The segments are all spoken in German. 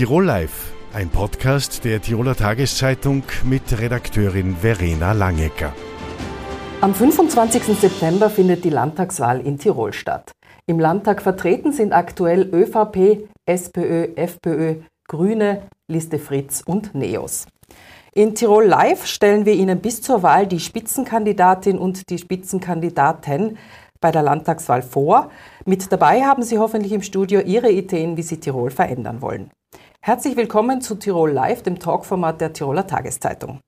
Tirol Live, ein Podcast der Tiroler Tageszeitung mit Redakteurin Verena Langecker. Am 25. September findet die Landtagswahl in Tirol statt. Im Landtag vertreten sind aktuell ÖVP, SPÖ, FPÖ, Grüne, Liste Fritz und NEOS. In Tirol Live stellen wir Ihnen bis zur Wahl die Spitzenkandidatin und die Spitzenkandidaten bei der Landtagswahl vor. Mit dabei haben Sie hoffentlich im Studio Ihre Ideen, wie Sie Tirol verändern wollen. Herzlich willkommen zu Tirol Live, dem Talkformat der Tiroler Tageszeitung.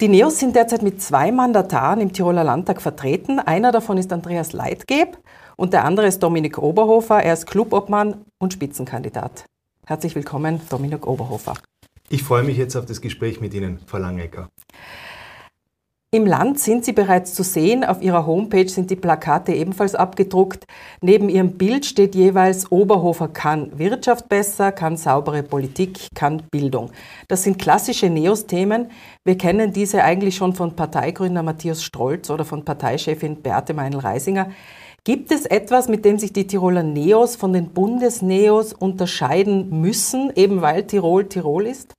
Die Neos sind derzeit mit zwei Mandataren im Tiroler Landtag vertreten. Einer davon ist Andreas Leitgeb und der andere ist Dominik Oberhofer. Er ist Clubobmann und Spitzenkandidat. Herzlich willkommen, Dominik Oberhofer. Ich freue mich jetzt auf das Gespräch mit Ihnen, Frau Langecker. Im Land sind sie bereits zu sehen. Auf ihrer Homepage sind die Plakate ebenfalls abgedruckt. Neben ihrem Bild steht jeweils Oberhofer kann Wirtschaft besser, kann saubere Politik, kann Bildung. Das sind klassische Neos-Themen. Wir kennen diese eigentlich schon von Parteigründer Matthias Strolz oder von Parteichefin Beate Meinl-Reisinger. Gibt es etwas, mit dem sich die Tiroler Neos von den Bundesneos unterscheiden müssen, eben weil Tirol Tirol ist?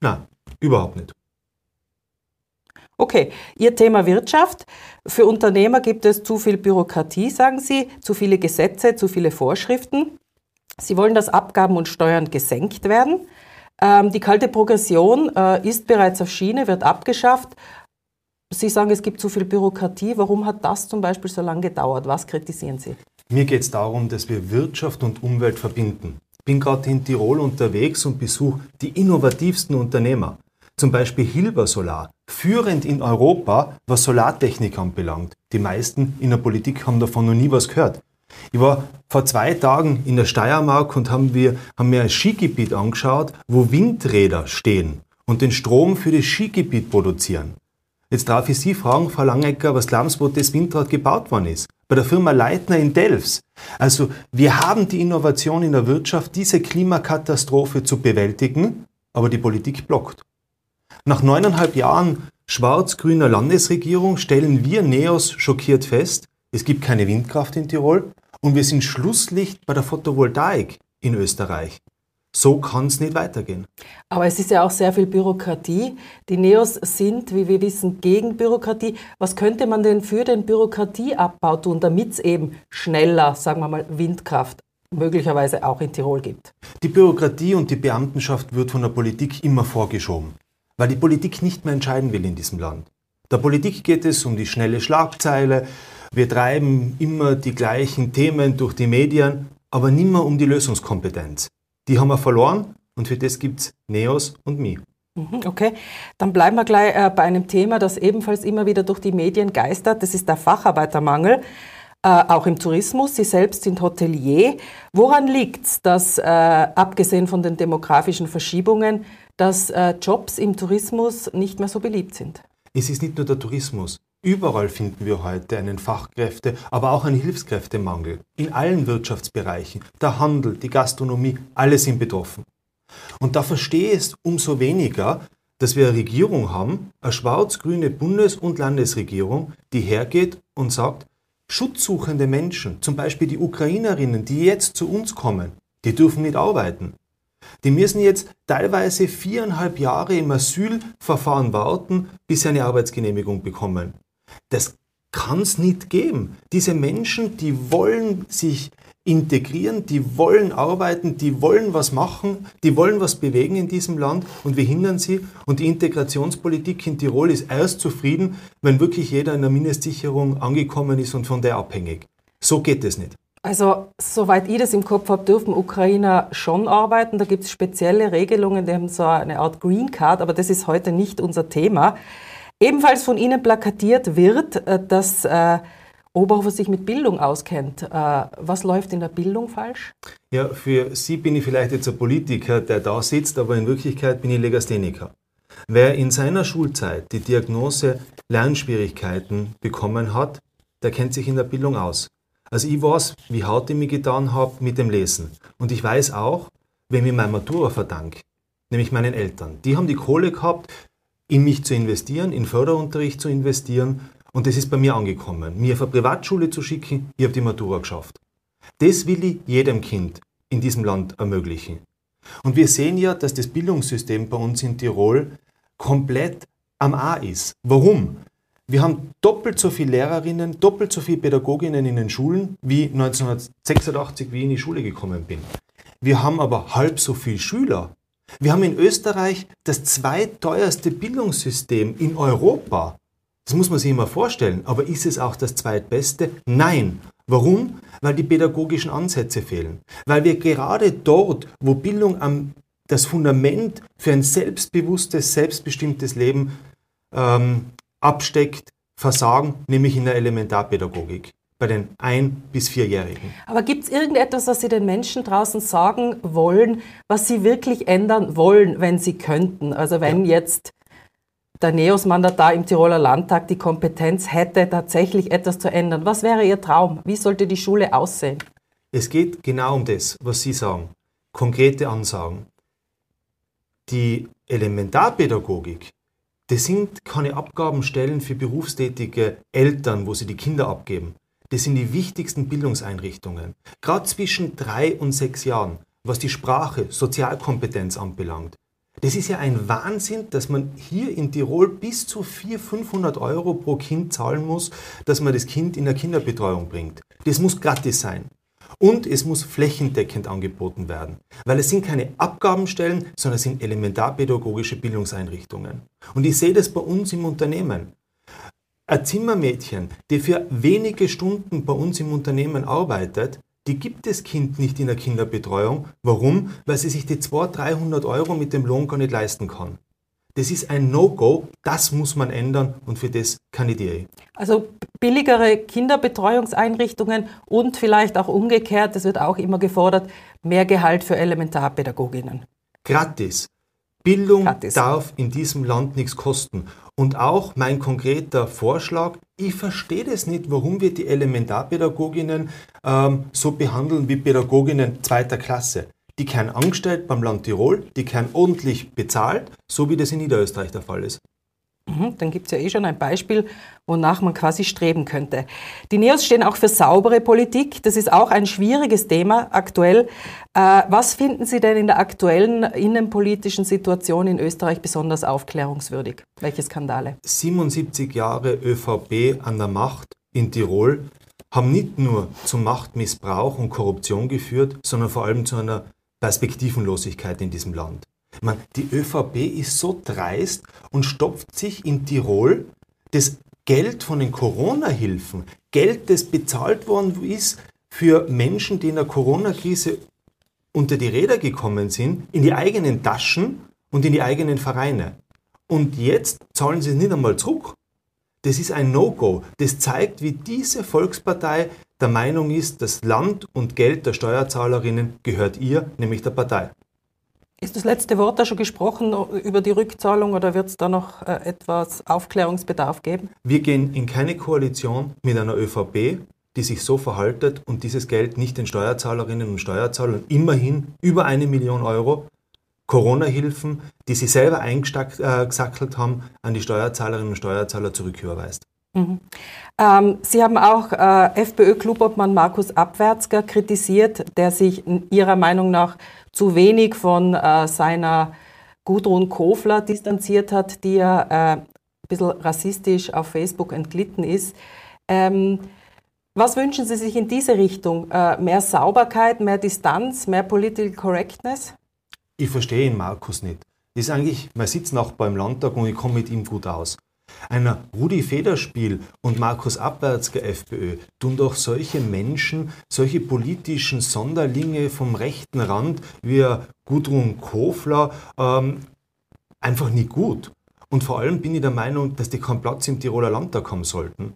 Nein, überhaupt nicht. Okay, Ihr Thema Wirtschaft. Für Unternehmer gibt es zu viel Bürokratie, sagen Sie, zu viele Gesetze, zu viele Vorschriften. Sie wollen, dass Abgaben und Steuern gesenkt werden. Ähm, die kalte Progression äh, ist bereits auf Schiene, wird abgeschafft. Sie sagen, es gibt zu viel Bürokratie. Warum hat das zum Beispiel so lange gedauert? Was kritisieren Sie? Mir geht es darum, dass wir Wirtschaft und Umwelt verbinden. Ich bin gerade in Tirol unterwegs und besuche die innovativsten Unternehmer. Zum Beispiel Hilber Solar, führend in Europa, was Solartechnik anbelangt. Die meisten in der Politik haben davon noch nie was gehört. Ich war vor zwei Tagen in der Steiermark und haben, wir, haben mir ein Skigebiet angeschaut, wo Windräder stehen und den Strom für das Skigebiet produzieren. Jetzt darf ich Sie fragen, Frau Langecker, was glauben Sie, wo das Windrad gebaut worden ist? Bei der Firma Leitner in Delfs. Also wir haben die Innovation in der Wirtschaft, diese Klimakatastrophe zu bewältigen, aber die Politik blockt. Nach neuneinhalb Jahren schwarz-grüner Landesregierung stellen wir Neos schockiert fest, es gibt keine Windkraft in Tirol und wir sind Schlusslicht bei der Photovoltaik in Österreich. So kann es nicht weitergehen. Aber es ist ja auch sehr viel Bürokratie. Die Neos sind, wie wir wissen, gegen Bürokratie. Was könnte man denn für den Bürokratieabbau tun, damit es eben schneller, sagen wir mal, Windkraft möglicherweise auch in Tirol gibt? Die Bürokratie und die Beamtenschaft wird von der Politik immer vorgeschoben weil die Politik nicht mehr entscheiden will in diesem Land. Der Politik geht es um die schnelle Schlagzeile, wir treiben immer die gleichen Themen durch die Medien, aber nimmer um die Lösungskompetenz. Die haben wir verloren und für das gibt es Neos und mich. Mhm, okay, dann bleiben wir gleich äh, bei einem Thema, das ebenfalls immer wieder durch die Medien geistert. Das ist der Facharbeitermangel, äh, auch im Tourismus. Sie selbst sind Hotelier. Woran liegt es, dass äh, abgesehen von den demografischen Verschiebungen dass äh, Jobs im Tourismus nicht mehr so beliebt sind. Es ist nicht nur der Tourismus. Überall finden wir heute einen Fachkräfte, aber auch einen Hilfskräftemangel. In allen Wirtschaftsbereichen. Der Handel, die Gastronomie, alle sind betroffen. Und da verstehe ich es umso weniger, dass wir eine Regierung haben, eine schwarz-grüne Bundes- und Landesregierung, die hergeht und sagt, schutzsuchende Menschen, zum Beispiel die Ukrainerinnen, die jetzt zu uns kommen, die dürfen nicht arbeiten. Die müssen jetzt teilweise viereinhalb Jahre im Asylverfahren warten, bis sie eine Arbeitsgenehmigung bekommen. Das kann es nicht geben. Diese Menschen, die wollen sich integrieren, die wollen arbeiten, die wollen was machen, die wollen was bewegen in diesem Land und wir hindern sie. Und die Integrationspolitik in Tirol ist erst zufrieden, wenn wirklich jeder in der Mindestsicherung angekommen ist und von der abhängig. So geht es nicht. Also, soweit ich das im Kopf habe, dürfen Ukrainer schon arbeiten. Da gibt es spezielle Regelungen, die haben so eine Art Green Card, aber das ist heute nicht unser Thema. Ebenfalls von Ihnen plakatiert wird, äh, dass äh, Oberhofer sich mit Bildung auskennt. Äh, was läuft in der Bildung falsch? Ja, für Sie bin ich vielleicht jetzt ein Politiker, der da sitzt, aber in Wirklichkeit bin ich Legastheniker. Wer in seiner Schulzeit die Diagnose Lernschwierigkeiten bekommen hat, der kennt sich in der Bildung aus. Also ich weiß, wie hart ich mich getan habe mit dem Lesen. Und ich weiß auch, wem ich meine Matura verdanke, nämlich meinen Eltern. Die haben die Kohle gehabt, in mich zu investieren, in Förderunterricht zu investieren. Und das ist bei mir angekommen. Mir auf eine Privatschule zu schicken, ich habe die Matura geschafft. Das will ich jedem Kind in diesem Land ermöglichen. Und wir sehen ja, dass das Bildungssystem bei uns in Tirol komplett am A ist. Warum? Wir haben doppelt so viele Lehrerinnen, doppelt so viele Pädagoginnen in den Schulen wie 1986, wie ich in die Schule gekommen bin. Wir haben aber halb so viele Schüler. Wir haben in Österreich das zweiteuerste Bildungssystem in Europa. Das muss man sich immer vorstellen. Aber ist es auch das zweitbeste? Nein. Warum? Weil die pädagogischen Ansätze fehlen. Weil wir gerade dort, wo Bildung am, das Fundament für ein selbstbewusstes, selbstbestimmtes Leben ähm, absteckt, versagen, nämlich in der Elementarpädagogik bei den Ein- bis Vierjährigen. Aber gibt es irgendetwas, was Sie den Menschen draußen sagen wollen, was Sie wirklich ändern wollen, wenn Sie könnten? Also wenn ja. jetzt der NEOS-Mandatar im Tiroler Landtag die Kompetenz hätte, tatsächlich etwas zu ändern. Was wäre Ihr Traum? Wie sollte die Schule aussehen? Es geht genau um das, was Sie sagen. Konkrete Ansagen. Die Elementarpädagogik das sind keine Abgabenstellen für berufstätige Eltern, wo sie die Kinder abgeben. Das sind die wichtigsten Bildungseinrichtungen. Gerade zwischen drei und sechs Jahren, was die Sprache, Sozialkompetenz anbelangt. Das ist ja ein Wahnsinn, dass man hier in Tirol bis zu 400, 500 Euro pro Kind zahlen muss, dass man das Kind in der Kinderbetreuung bringt. Das muss gratis sein. Und es muss flächendeckend angeboten werden, weil es sind keine Abgabenstellen, sondern es sind elementarpädagogische Bildungseinrichtungen. Und ich sehe das bei uns im Unternehmen. Ein Zimmermädchen, die für wenige Stunden bei uns im Unternehmen arbeitet, die gibt das Kind nicht in der Kinderbetreuung. Warum? Weil sie sich die 200, 300 Euro mit dem Lohn gar nicht leisten kann. Das ist ein No-Go, das muss man ändern und für das kandidiere ich. Also billigere Kinderbetreuungseinrichtungen und vielleicht auch umgekehrt, das wird auch immer gefordert, mehr Gehalt für Elementarpädagoginnen. Gratis. Bildung darf in diesem Land nichts kosten. Und auch mein konkreter Vorschlag, ich verstehe das nicht, warum wir die Elementarpädagoginnen ähm, so behandeln wie Pädagoginnen zweiter Klasse die kehren angestellt beim Land Tirol, die kehren ordentlich bezahlt, so wie das in Niederösterreich der Fall ist. Mhm, dann gibt es ja eh schon ein Beispiel, wonach man quasi streben könnte. Die NEOS stehen auch für saubere Politik. Das ist auch ein schwieriges Thema aktuell. Äh, was finden Sie denn in der aktuellen innenpolitischen Situation in Österreich besonders aufklärungswürdig? Welche Skandale? 77 Jahre ÖVP an der Macht in Tirol haben nicht nur zum Machtmissbrauch und Korruption geführt, sondern vor allem zu einer Perspektivenlosigkeit in diesem Land. Meine, die ÖVP ist so dreist und stopft sich in Tirol das Geld von den Corona-Hilfen, Geld, das bezahlt worden ist für Menschen, die in der Corona-Krise unter die Räder gekommen sind, in die eigenen Taschen und in die eigenen Vereine. Und jetzt zahlen sie es nicht einmal zurück. Das ist ein No-Go. Das zeigt, wie diese Volkspartei der Meinung ist, das Land und Geld der Steuerzahlerinnen gehört ihr, nämlich der Partei. Ist das letzte Wort da schon gesprochen über die Rückzahlung oder wird es da noch äh, etwas Aufklärungsbedarf geben? Wir gehen in keine Koalition mit einer ÖVP, die sich so verhaltet und dieses Geld nicht den Steuerzahlerinnen und Steuerzahlern immerhin über eine Million Euro Corona-Hilfen, die sie selber eingesackelt äh, haben, an die Steuerzahlerinnen und Steuerzahler zurücküberweist. Mhm. Ähm, Sie haben auch äh, FPÖ-Klubobmann Markus Abwärtsger kritisiert, der sich Ihrer Meinung nach zu wenig von äh, seiner Gudrun Kofler distanziert hat, die ja äh, ein bisschen rassistisch auf Facebook entglitten ist. Ähm, was wünschen Sie sich in diese Richtung? Äh, mehr Sauberkeit, mehr Distanz, mehr Political Correctness? Ich verstehe ihn Markus nicht. Das ist eigentlich, man sitzt noch beim Landtag und ich komme mit ihm gut aus. Einer Rudi Federspiel und Markus Abwärtsger FPÖ tun doch solche Menschen, solche politischen Sonderlinge vom rechten Rand wie Gudrun Kofler ähm, einfach nicht gut. Und vor allem bin ich der Meinung, dass die keinen Platz im Tiroler Landtag haben sollten.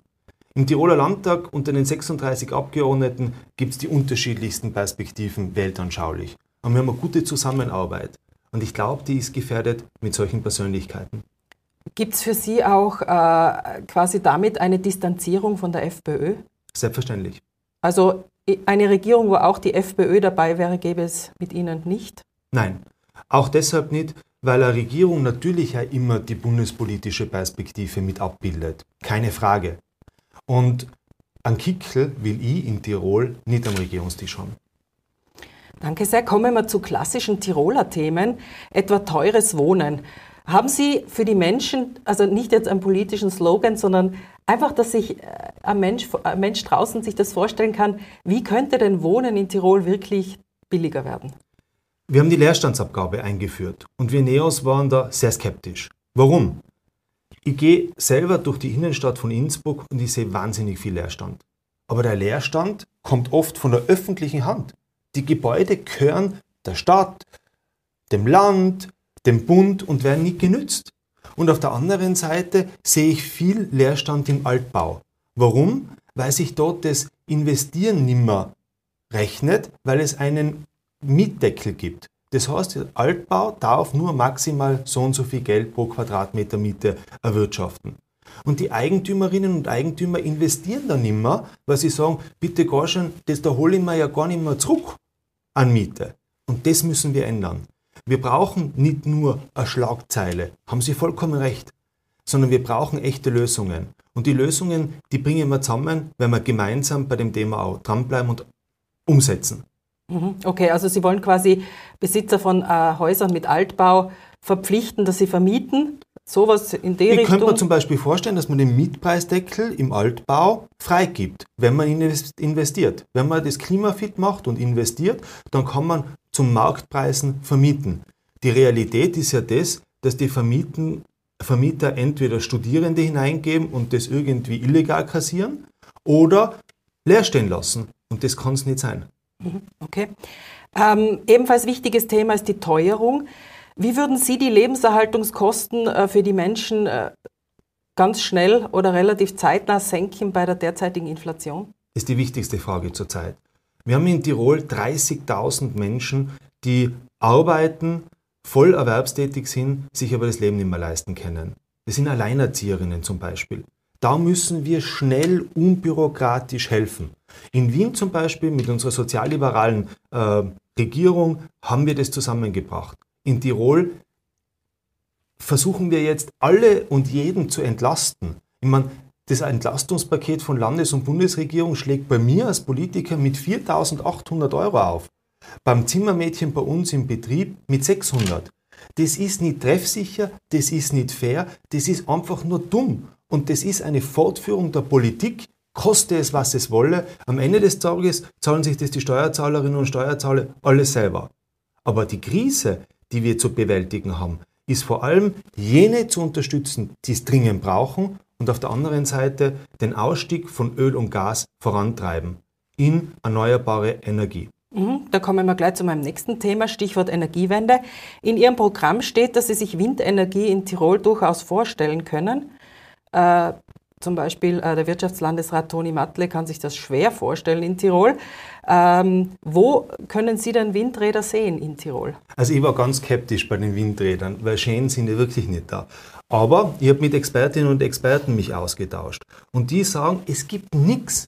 Im Tiroler Landtag unter den 36 Abgeordneten gibt es die unterschiedlichsten Perspektiven weltanschaulich. Und wir haben eine gute Zusammenarbeit. Und ich glaube, die ist gefährdet mit solchen Persönlichkeiten. Gibt es für Sie auch äh, quasi damit eine Distanzierung von der FPÖ? Selbstverständlich. Also eine Regierung, wo auch die FPÖ dabei wäre, gäbe es mit Ihnen nicht? Nein, auch deshalb nicht, weil eine Regierung natürlich ja immer die bundespolitische Perspektive mit abbildet. Keine Frage. Und an Kickel will ich in Tirol nicht am Regierungstisch haben. Danke sehr. Kommen wir zu klassischen Tiroler Themen, etwa teures Wohnen. Haben Sie für die Menschen, also nicht jetzt einen politischen Slogan, sondern einfach, dass sich äh, ein Mensch, ein Mensch draußen sich das vorstellen kann, wie könnte denn Wohnen in Tirol wirklich billiger werden? Wir haben die Leerstandsabgabe eingeführt und wir Neos waren da sehr skeptisch. Warum? Ich gehe selber durch die Innenstadt von Innsbruck und ich sehe wahnsinnig viel Leerstand. Aber der Leerstand kommt oft von der öffentlichen Hand. Die Gebäude gehören der Stadt, dem Land, dem Bund und werden nicht genützt. Und auf der anderen Seite sehe ich viel Leerstand im Altbau. Warum? Weil sich dort das Investieren nimmer rechnet, weil es einen Mietdeckel gibt. Das heißt, der Altbau darf nur maximal so und so viel Geld pro Quadratmeter Miete erwirtschaften. Und die Eigentümerinnen und Eigentümer investieren dann immer, weil sie sagen, bitte gar schon, das da hole ich mir ja gar nicht mehr zurück an Miete. Und das müssen wir ändern. Wir brauchen nicht nur eine Schlagzeile, haben Sie vollkommen recht, sondern wir brauchen echte Lösungen. Und die Lösungen, die bringen wir zusammen, wenn wir gemeinsam bei dem Thema auch dranbleiben und umsetzen. Mhm. Okay, also Sie wollen quasi Besitzer von äh, Häusern mit Altbau verpflichten, dass sie vermieten. Sowas in die ich Richtung. könnte mir zum Beispiel vorstellen, dass man den Mietpreisdeckel im Altbau freigibt, wenn man investiert. Wenn man das klimafit macht und investiert, dann kann man zum Marktpreisen vermieten. Die Realität ist ja das, dass die Vermieten, Vermieter entweder Studierende hineingeben und das irgendwie illegal kassieren oder leer stehen lassen. Und das kann es nicht sein. Mhm, okay. Ähm, ebenfalls wichtiges Thema ist die Teuerung. Wie würden Sie die Lebenserhaltungskosten äh, für die Menschen äh, ganz schnell oder relativ zeitnah senken bei der derzeitigen Inflation? Das ist die wichtigste Frage zurzeit. Wir haben in Tirol 30.000 Menschen, die arbeiten, voll erwerbstätig sind, sich aber das Leben nicht mehr leisten können. Das sind Alleinerzieherinnen zum Beispiel. Da müssen wir schnell, unbürokratisch helfen. In Wien zum Beispiel mit unserer sozialliberalen äh, Regierung haben wir das zusammengebracht. In Tirol versuchen wir jetzt alle und jeden zu entlasten. Ich meine, das Entlastungspaket von Landes- und Bundesregierung schlägt bei mir als Politiker mit 4.800 Euro auf. Beim Zimmermädchen bei uns im Betrieb mit 600. Das ist nicht treffsicher, das ist nicht fair, das ist einfach nur dumm. Und das ist eine Fortführung der Politik, koste es, was es wolle. Am Ende des Tages zahlen sich das die Steuerzahlerinnen und Steuerzahler alles selber. Aber die Krise, die wir zu bewältigen haben, ist vor allem jene zu unterstützen, die es dringend brauchen und auf der anderen Seite den Ausstieg von Öl und Gas vorantreiben in erneuerbare Energie. Mhm, da kommen wir gleich zu meinem nächsten Thema, Stichwort Energiewende. In Ihrem Programm steht, dass Sie sich Windenergie in Tirol durchaus vorstellen können. Äh, zum Beispiel äh, der Wirtschaftslandesrat Toni Matle kann sich das schwer vorstellen in Tirol. Ähm, wo können Sie denn Windräder sehen in Tirol? Also ich war ganz skeptisch bei den Windrädern, weil Schäden sind ja wirklich nicht da. Aber ich habe mit Expertinnen und Experten mich ausgetauscht und die sagen, es gibt nichts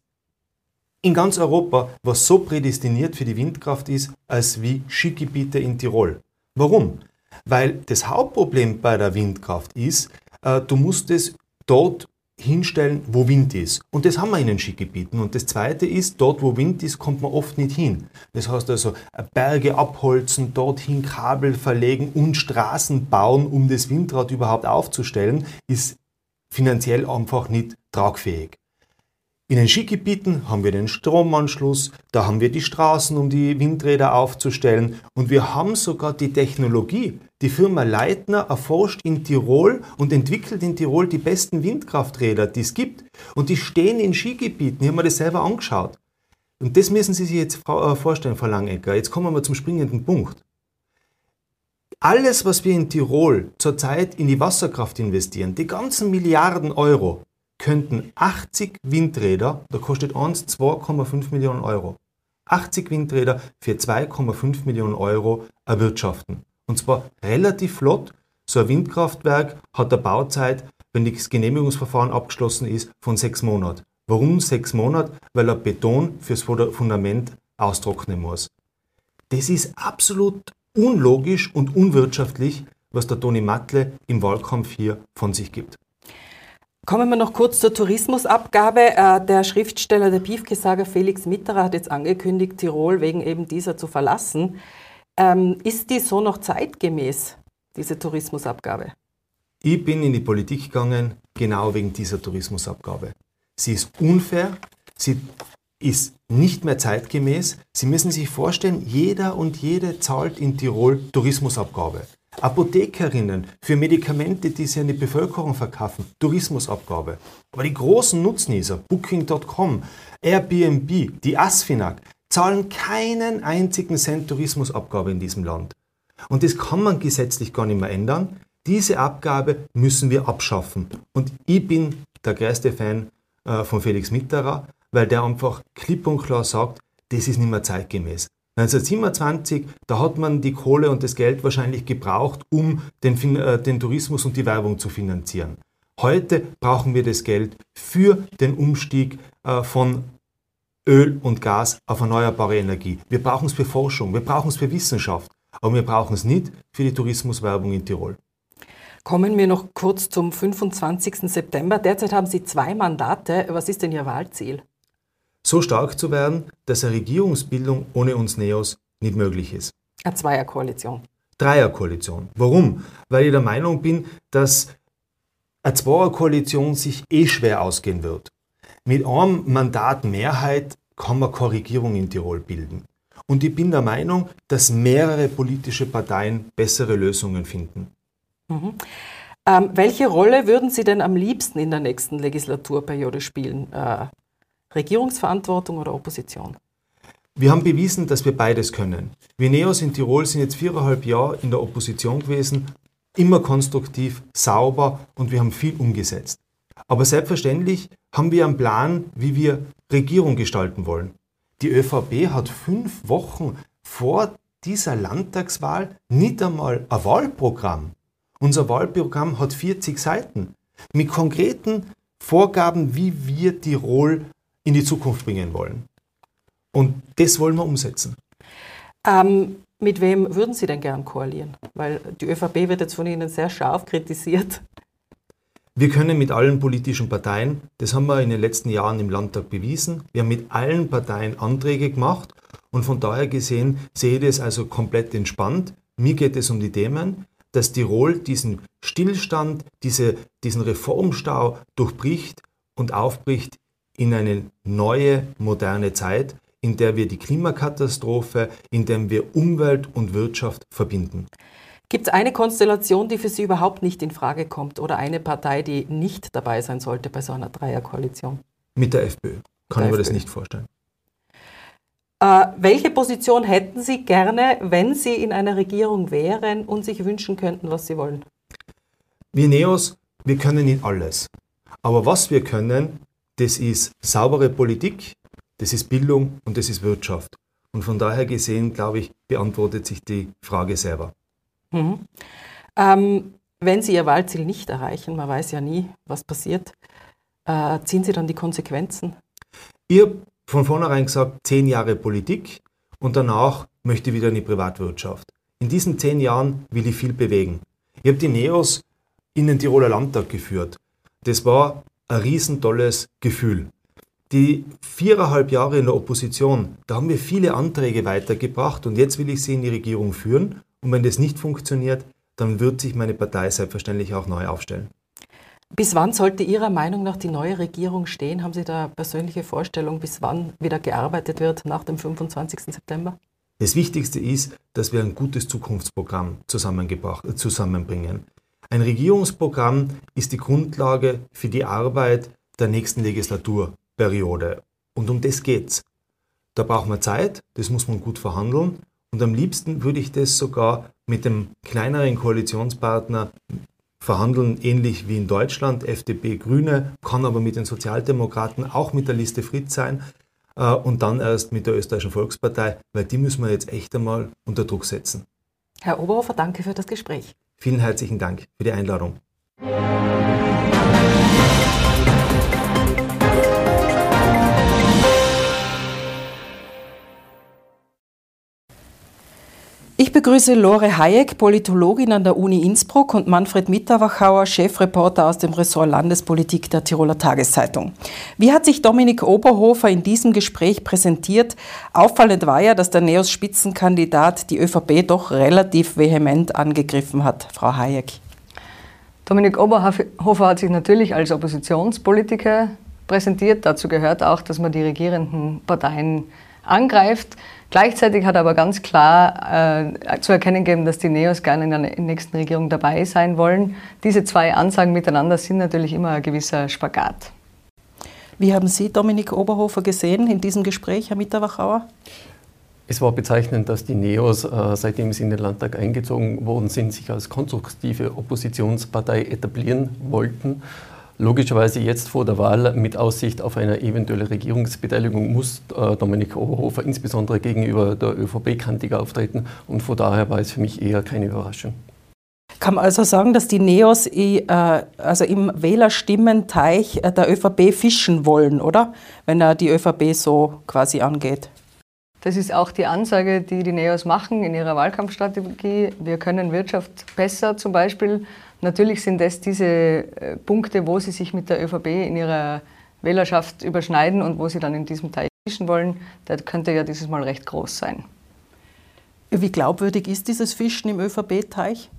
in ganz Europa, was so prädestiniert für die Windkraft ist, als wie Skigebiete in Tirol. Warum? Weil das Hauptproblem bei der Windkraft ist, äh, du musst es dort hinstellen, wo Wind ist. Und das haben wir in den Skigebieten. Und das Zweite ist, dort wo Wind ist, kommt man oft nicht hin. Das heißt also, Berge abholzen, dorthin Kabel verlegen und Straßen bauen, um das Windrad überhaupt aufzustellen, ist finanziell einfach nicht tragfähig. In den Skigebieten haben wir den Stromanschluss, da haben wir die Straßen, um die Windräder aufzustellen und wir haben sogar die Technologie. Die Firma Leitner erforscht in Tirol und entwickelt in Tirol die besten Windkrafträder, die es gibt. Und die stehen in Skigebieten. Ich habe mir das selber angeschaut. Und das müssen Sie sich jetzt äh, vorstellen, Frau Langecker. Jetzt kommen wir zum springenden Punkt. Alles, was wir in Tirol zurzeit in die Wasserkraft investieren, die ganzen Milliarden Euro, könnten 80 Windräder, da kostet eins 2,5 Millionen Euro, 80 Windräder für 2,5 Millionen Euro erwirtschaften. Und zwar relativ flott. So ein Windkraftwerk hat eine Bauzeit, wenn das Genehmigungsverfahren abgeschlossen ist, von sechs Monaten. Warum sechs Monate? Weil er Beton fürs Fundament austrocknen muss. Das ist absolut unlogisch und unwirtschaftlich, was der Toni Matle im Wahlkampf hier von sich gibt. Kommen wir noch kurz zur Tourismusabgabe. Äh, der Schriftsteller, der Piefkesager Felix Mitterer hat jetzt angekündigt, Tirol wegen eben dieser zu verlassen. Ähm, ist die so noch zeitgemäß, diese Tourismusabgabe? Ich bin in die Politik gegangen, genau wegen dieser Tourismusabgabe. Sie ist unfair, sie ist nicht mehr zeitgemäß. Sie müssen sich vorstellen, jeder und jede zahlt in Tirol Tourismusabgabe. Apothekerinnen für Medikamente, die sie an die Bevölkerung verkaufen, Tourismusabgabe. Aber die großen Nutznießer, Booking.com, Airbnb, die Asfinag, zahlen keinen einzigen Cent Tourismusabgabe in diesem Land. Und das kann man gesetzlich gar nicht mehr ändern. Diese Abgabe müssen wir abschaffen. Und ich bin der größte Fan äh, von Felix Mitterer, weil der einfach klipp und klar sagt, das ist nicht mehr zeitgemäß. 1927, da hat man die Kohle und das Geld wahrscheinlich gebraucht, um den, äh, den Tourismus und die Werbung zu finanzieren. Heute brauchen wir das Geld für den Umstieg äh, von Öl und Gas auf erneuerbare Energie. Wir brauchen es für Forschung, wir brauchen es für Wissenschaft, aber wir brauchen es nicht für die Tourismuswerbung in Tirol. Kommen wir noch kurz zum 25. September. Derzeit haben Sie zwei Mandate. Was ist denn Ihr Wahlziel? So stark zu werden, dass eine Regierungsbildung ohne uns Neos nicht möglich ist. Eine Zweierkoalition. Dreierkoalition. Warum? Weil ich der Meinung bin, dass eine Zweierkoalition sich eh schwer ausgehen wird. Mit einem Mandat Mehrheit kann man Korrigierung in Tirol bilden. Und ich bin der Meinung, dass mehrere politische Parteien bessere Lösungen finden. Mhm. Ähm, welche Rolle würden Sie denn am liebsten in der nächsten Legislaturperiode spielen? Äh, Regierungsverantwortung oder Opposition? Wir haben bewiesen, dass wir beides können. Wir Neos in Tirol sind jetzt viereinhalb Jahre in der Opposition gewesen, immer konstruktiv, sauber und wir haben viel umgesetzt. Aber selbstverständlich haben wir einen Plan, wie wir Regierung gestalten wollen. Die ÖVP hat fünf Wochen vor dieser Landtagswahl nicht einmal ein Wahlprogramm. Unser Wahlprogramm hat 40 Seiten mit konkreten Vorgaben, wie wir Tirol in die Zukunft bringen wollen. Und das wollen wir umsetzen. Ähm, mit wem würden Sie denn gern koalieren? Weil die ÖVP wird jetzt von Ihnen sehr scharf kritisiert. Wir können mit allen politischen Parteien, das haben wir in den letzten Jahren im Landtag bewiesen, wir haben mit allen Parteien Anträge gemacht und von daher gesehen sehe ich das also komplett entspannt. Mir geht es um die Themen, dass Tirol diesen Stillstand, diese, diesen Reformstau durchbricht und aufbricht in eine neue, moderne Zeit, in der wir die Klimakatastrophe, in der wir Umwelt und Wirtschaft verbinden. Gibt es eine Konstellation, die für Sie überhaupt nicht in Frage kommt oder eine Partei, die nicht dabei sein sollte bei so einer Dreierkoalition? Mit der FPÖ. Kann ich mir das nicht vorstellen. Äh, welche Position hätten Sie gerne, wenn Sie in einer Regierung wären und sich wünschen könnten, was Sie wollen? Wir Neos, wir können nicht alles. Aber was wir können, das ist saubere Politik, das ist Bildung und das ist Wirtschaft. Und von daher gesehen, glaube ich, beantwortet sich die Frage selber. Mhm. Ähm, wenn Sie Ihr Wahlziel nicht erreichen, man weiß ja nie, was passiert, äh, ziehen Sie dann die Konsequenzen? Ich habe von vornherein gesagt, zehn Jahre Politik und danach möchte ich wieder in die Privatwirtschaft. In diesen zehn Jahren will ich viel bewegen. Ich habe die NEOS in den Tiroler Landtag geführt. Das war ein riesentolles Gefühl. Die viereinhalb Jahre in der Opposition, da haben wir viele Anträge weitergebracht und jetzt will ich sie in die Regierung führen. Und wenn das nicht funktioniert, dann wird sich meine Partei selbstverständlich auch neu aufstellen. Bis wann sollte Ihrer Meinung nach die neue Regierung stehen? Haben Sie da persönliche Vorstellung, bis wann wieder gearbeitet wird nach dem 25. September? Das Wichtigste ist, dass wir ein gutes Zukunftsprogramm zusammenbringen. Ein Regierungsprogramm ist die Grundlage für die Arbeit der nächsten Legislaturperiode. Und um das geht's. Da braucht man Zeit, das muss man gut verhandeln. Und am liebsten würde ich das sogar mit dem kleineren Koalitionspartner verhandeln, ähnlich wie in Deutschland, FDP, Grüne, kann aber mit den Sozialdemokraten auch mit der Liste Fritz sein äh, und dann erst mit der Österreichischen Volkspartei, weil die müssen wir jetzt echt einmal unter Druck setzen. Herr Oberhofer, danke für das Gespräch. Vielen herzlichen Dank für die Einladung. Begrüße Lore Hayek, Politologin an der Uni Innsbruck und Manfred Mitterwachauer, Chefreporter aus dem Ressort Landespolitik der Tiroler Tageszeitung. Wie hat sich Dominik Oberhofer in diesem Gespräch präsentiert? Auffallend war ja, dass der NEOS-Spitzenkandidat die ÖVP doch relativ vehement angegriffen hat. Frau Hayek. Dominik Oberhofer hat sich natürlich als Oppositionspolitiker präsentiert. Dazu gehört auch, dass man die regierenden Parteien angreift. Gleichzeitig hat er aber ganz klar äh, zu erkennen gegeben, dass die Neos gerne in der nächsten Regierung dabei sein wollen. Diese zwei Ansagen miteinander sind natürlich immer ein gewisser Spagat. Wie haben Sie Dominik Oberhofer gesehen in diesem Gespräch, Herr Mitterwachauer? Es war bezeichnend, dass die Neos, äh, seitdem sie in den Landtag eingezogen worden sind, sich als konstruktive Oppositionspartei etablieren wollten Logischerweise jetzt vor der Wahl mit Aussicht auf eine eventuelle Regierungsbeteiligung muss äh, Dominik Oberhofer insbesondere gegenüber der ÖVP kantig auftreten und von daher war es für mich eher keine Überraschung. Kann man also sagen, dass die Neos äh, also im Wählerstimmenteich äh, der ÖVP fischen wollen, oder? Wenn er die ÖVP so quasi angeht. Das ist auch die Ansage, die die Neos machen in ihrer Wahlkampfstrategie. Wir können Wirtschaft besser zum Beispiel Natürlich sind das diese äh, Punkte, wo sie sich mit der ÖVP in ihrer Wählerschaft überschneiden und wo sie dann in diesem Teich fischen wollen. Der könnte ja dieses Mal recht groß sein. Wie glaubwürdig ist dieses Fischen im ÖVP-Teich?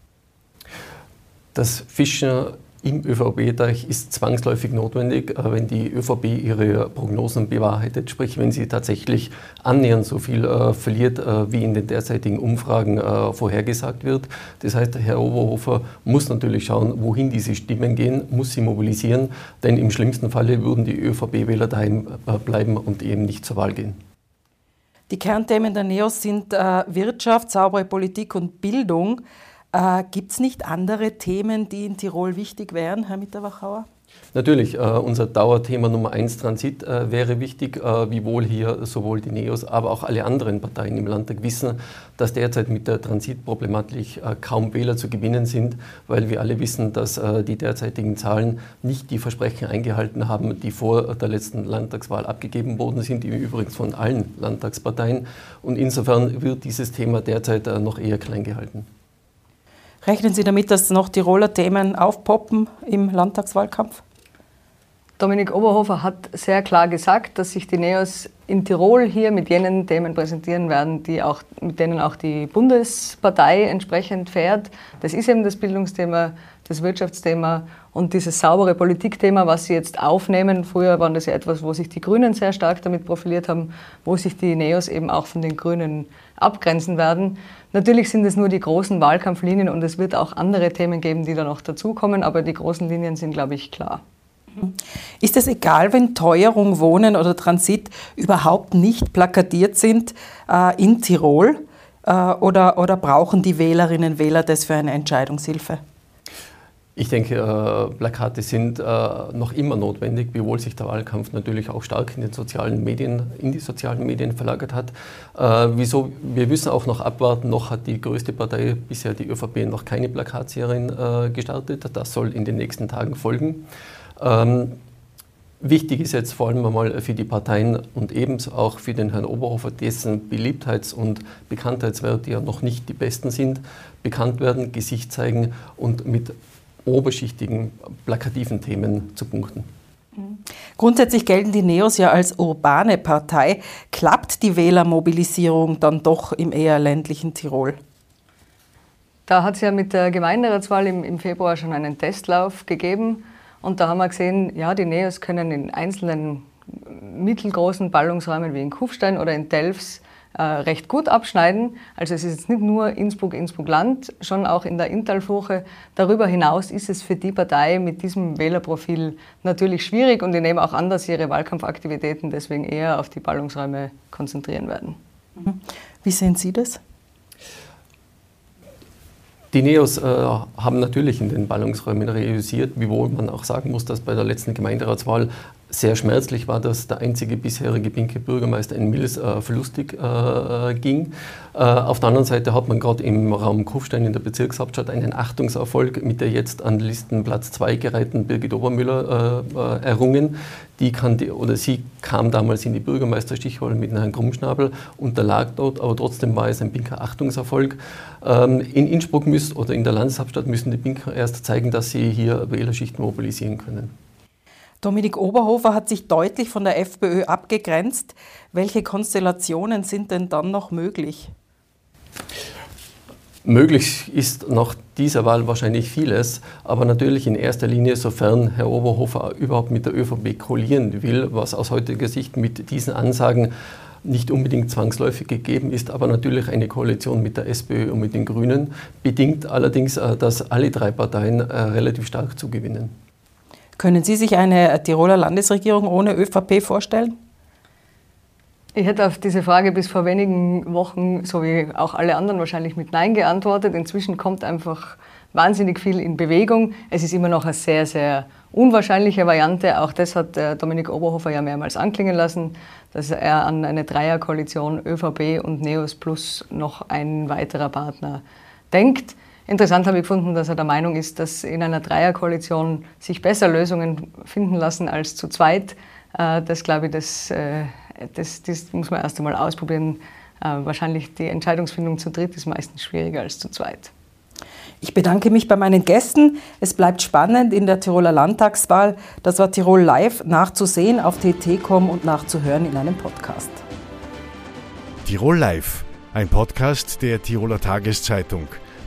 Das Fischen im ÖVP-Teich ist zwangsläufig notwendig, wenn die ÖVP ihre Prognosen bewahrheitet, sprich wenn sie tatsächlich annähernd so viel äh, verliert, äh, wie in den derzeitigen Umfragen äh, vorhergesagt wird. Das heißt, Herr Oberhofer muss natürlich schauen, wohin diese Stimmen gehen, muss sie mobilisieren, denn im schlimmsten Falle würden die ÖVP-Wähler daheim bleiben und eben nicht zur Wahl gehen. Die Kernthemen der NEOS sind Wirtschaft, saubere Politik und Bildung. Äh, Gibt es nicht andere Themen, die in Tirol wichtig wären, Herr Mitterwachauer? Natürlich, äh, unser Dauerthema Nummer eins Transit äh, wäre wichtig, äh, wiewohl hier sowohl die NEOS, aber auch alle anderen Parteien im Landtag wissen, dass derzeit mit der Transitproblematik äh, kaum Wähler zu gewinnen sind, weil wir alle wissen, dass äh, die derzeitigen Zahlen nicht die Versprechen eingehalten haben, die vor der letzten Landtagswahl abgegeben worden sind, übrigens von allen Landtagsparteien. Und insofern wird dieses Thema derzeit äh, noch eher klein gehalten. Rechnen Sie damit, dass noch Tiroler Themen aufpoppen im Landtagswahlkampf? Dominik Oberhofer hat sehr klar gesagt, dass sich die NEOS in Tirol hier mit jenen Themen präsentieren werden, die auch, mit denen auch die Bundespartei entsprechend fährt. Das ist eben das Bildungsthema, das Wirtschaftsthema und dieses saubere Politikthema, was Sie jetzt aufnehmen. Früher war das ja etwas, wo sich die Grünen sehr stark damit profiliert haben, wo sich die NEOS eben auch von den Grünen abgrenzen werden. Natürlich sind es nur die großen Wahlkampflinien und es wird auch andere Themen geben, die da noch dazukommen, aber die großen Linien sind, glaube ich, klar. Ist es egal, wenn Teuerung, Wohnen oder Transit überhaupt nicht plakatiert sind äh, in Tirol? Äh, oder, oder brauchen die Wählerinnen und Wähler das für eine Entscheidungshilfe? Ich denke, äh, Plakate sind äh, noch immer notwendig, wiewohl sich der Wahlkampf natürlich auch stark in den sozialen Medien, in die sozialen Medien verlagert hat. Äh, wieso? Wir müssen auch noch abwarten. Noch hat die größte Partei bisher die ÖVP noch keine Plakatserien gestartet. Das soll in den nächsten Tagen folgen. Ähm, Wichtig ist jetzt vor allem einmal für die Parteien und ebenso auch für den Herrn Oberhofer, dessen Beliebtheits- und Bekanntheitswerte ja noch nicht die besten sind, bekannt werden, Gesicht zeigen und mit oberschichtigen, plakativen Themen zu punkten. Grundsätzlich gelten die Neos ja als urbane Partei. Klappt die Wählermobilisierung dann doch im eher ländlichen Tirol? Da hat es ja mit der Gemeinderatswahl im, im Februar schon einen Testlauf gegeben. Und da haben wir gesehen, ja, die Neos können in einzelnen mittelgroßen Ballungsräumen wie in Kufstein oder in Delfs äh, recht gut abschneiden. Also es ist jetzt nicht nur Innsbruck, Innsbruck-Land, schon auch in der Inntalfurche. Darüber hinaus ist es für die Partei mit diesem Wählerprofil natürlich schwierig und die nehmen auch an, dass sie ihre Wahlkampfaktivitäten deswegen eher auf die Ballungsräume konzentrieren werden. Mhm. Wie sehen Sie das? Die Neos äh, haben natürlich in den Ballungsräumen realisiert, wiewohl man auch sagen muss, dass bei der letzten Gemeinderatswahl sehr schmerzlich war, dass der einzige bisherige pinke Bürgermeister in Mills äh, verlustig äh, ging. Äh, auf der anderen Seite hat man gerade im Raum Kufstein in der Bezirkshauptstadt einen Achtungserfolg mit der jetzt an Listenplatz 2 gereihten Birgit Obermüller äh, äh, errungen. Die, die oder sie kam damals in die Bürgermeisterstichrolle mit Herrn Krummschnabel, unterlag dort, aber trotzdem war es ein pinker Achtungserfolg. Ähm, in Innsbruck müssen, oder in der Landeshauptstadt müssen die Pinker erst zeigen, dass sie hier Wählerschichten mobilisieren können. Dominik Oberhofer hat sich deutlich von der FPÖ abgegrenzt. Welche Konstellationen sind denn dann noch möglich? Möglich ist nach dieser Wahl wahrscheinlich vieles, aber natürlich in erster Linie, sofern Herr Oberhofer überhaupt mit der ÖVP koalieren will, was aus heutiger Sicht mit diesen Ansagen nicht unbedingt zwangsläufig gegeben ist, aber natürlich eine Koalition mit der SPÖ und mit den Grünen, bedingt allerdings, äh, dass alle drei Parteien äh, relativ stark zugewinnen. Können Sie sich eine Tiroler Landesregierung ohne ÖVP vorstellen? Ich hätte auf diese Frage bis vor wenigen Wochen, so wie auch alle anderen wahrscheinlich, mit Nein geantwortet. Inzwischen kommt einfach wahnsinnig viel in Bewegung. Es ist immer noch eine sehr, sehr unwahrscheinliche Variante. Auch das hat Dominik Oberhofer ja mehrmals anklingen lassen, dass er an eine Dreierkoalition ÖVP und Neos plus noch ein weiterer Partner denkt. Interessant habe ich gefunden, dass er der Meinung ist, dass in einer Dreierkoalition sich besser Lösungen finden lassen als zu zweit. Äh, das glaube ich, das, äh, das, das muss man erst einmal ausprobieren. Äh, wahrscheinlich die Entscheidungsfindung zu dritt ist meistens schwieriger als zu zweit. Ich bedanke mich bei meinen Gästen. Es bleibt spannend in der Tiroler Landtagswahl. Das war Tirol Live nachzusehen auf tt.com und nachzuhören in einem Podcast. Tirol Live, ein Podcast der Tiroler Tageszeitung.